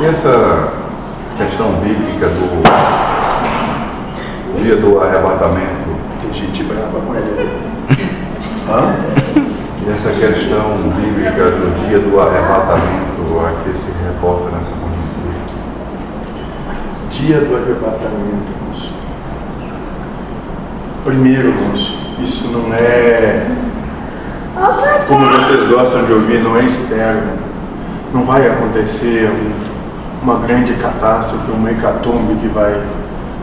E essa questão bíblica do dia do arrebatamento? Tem gente brava com ele. Hã? E essa questão bíblica do dia do arrebatamento, a que se reporta nessa conjuntura? Dia do arrebatamento, moço. Primeiro, moço, isso não é. Como vocês gostam de ouvir, não é externo. Não vai acontecer um- uma grande catástrofe, uma hecatombe que vai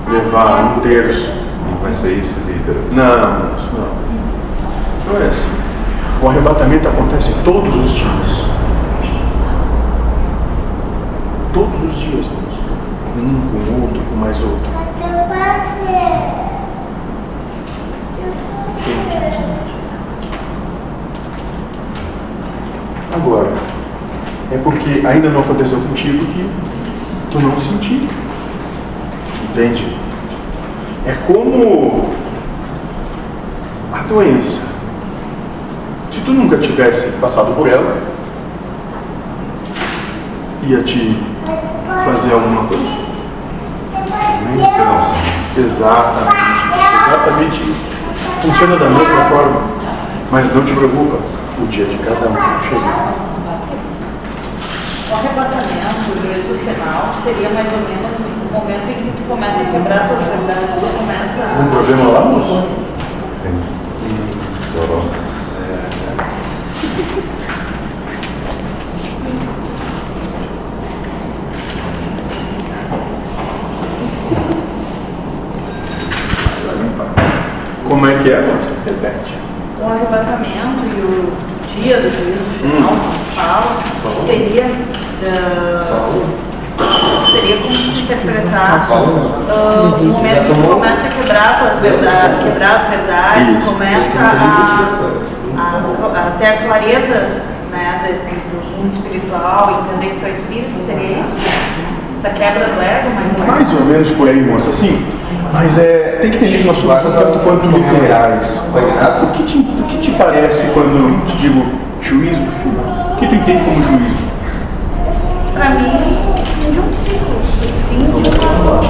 levar um terço. Não vai ser isso, líder? Não, moço, não. Não é assim. O arrebatamento acontece todos os dias. Todos os dias, moço. Com um, com outro, com mais outro. Agora, é porque ainda não aconteceu contigo que tu não sentiu. Entende? É como a doença. Se tu nunca tivesse passado por ela, ia te fazer alguma coisa. Pensa. Exatamente. Exatamente isso. Funciona da mesma forma. Mas não te preocupa, o dia de cada um chega. O arrebatamento, o juízo final, seria mais ou menos o momento em que tu começa a quebrar tuas verdades e começa a... problema lá, moço? Sim. Chorou. Como é que é, moço? Repete. O arrebatamento e o dia do juízo final, Hum. fala, seria... ah, seria como se interpretar ah, o momento em que começa a quebrar tuas verdades, quebrar as verdades, Isso. começa a, a, a ter a clareza né, de- do mundo espiritual, entender que tu é espírito, seria isso? Essa quebra do ego, mais ou menos? Mais ou menos por aí, moça, sim. Mas é, tem que entender que nós somos um tanto quanto literais. O que, te, o que te parece quando te digo juízo? O que tu entende como juízo? Para mim, fim de um ciclo, fim de uma.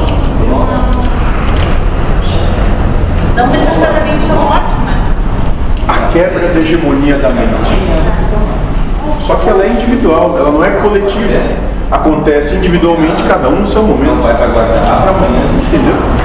Não necessariamente a morte, mas. A quebra da hegemonia da mente. Só que ela é individual, ela não é coletiva. Acontece individualmente, cada um no seu momento. Não vai para guardar amanhã. Entendeu?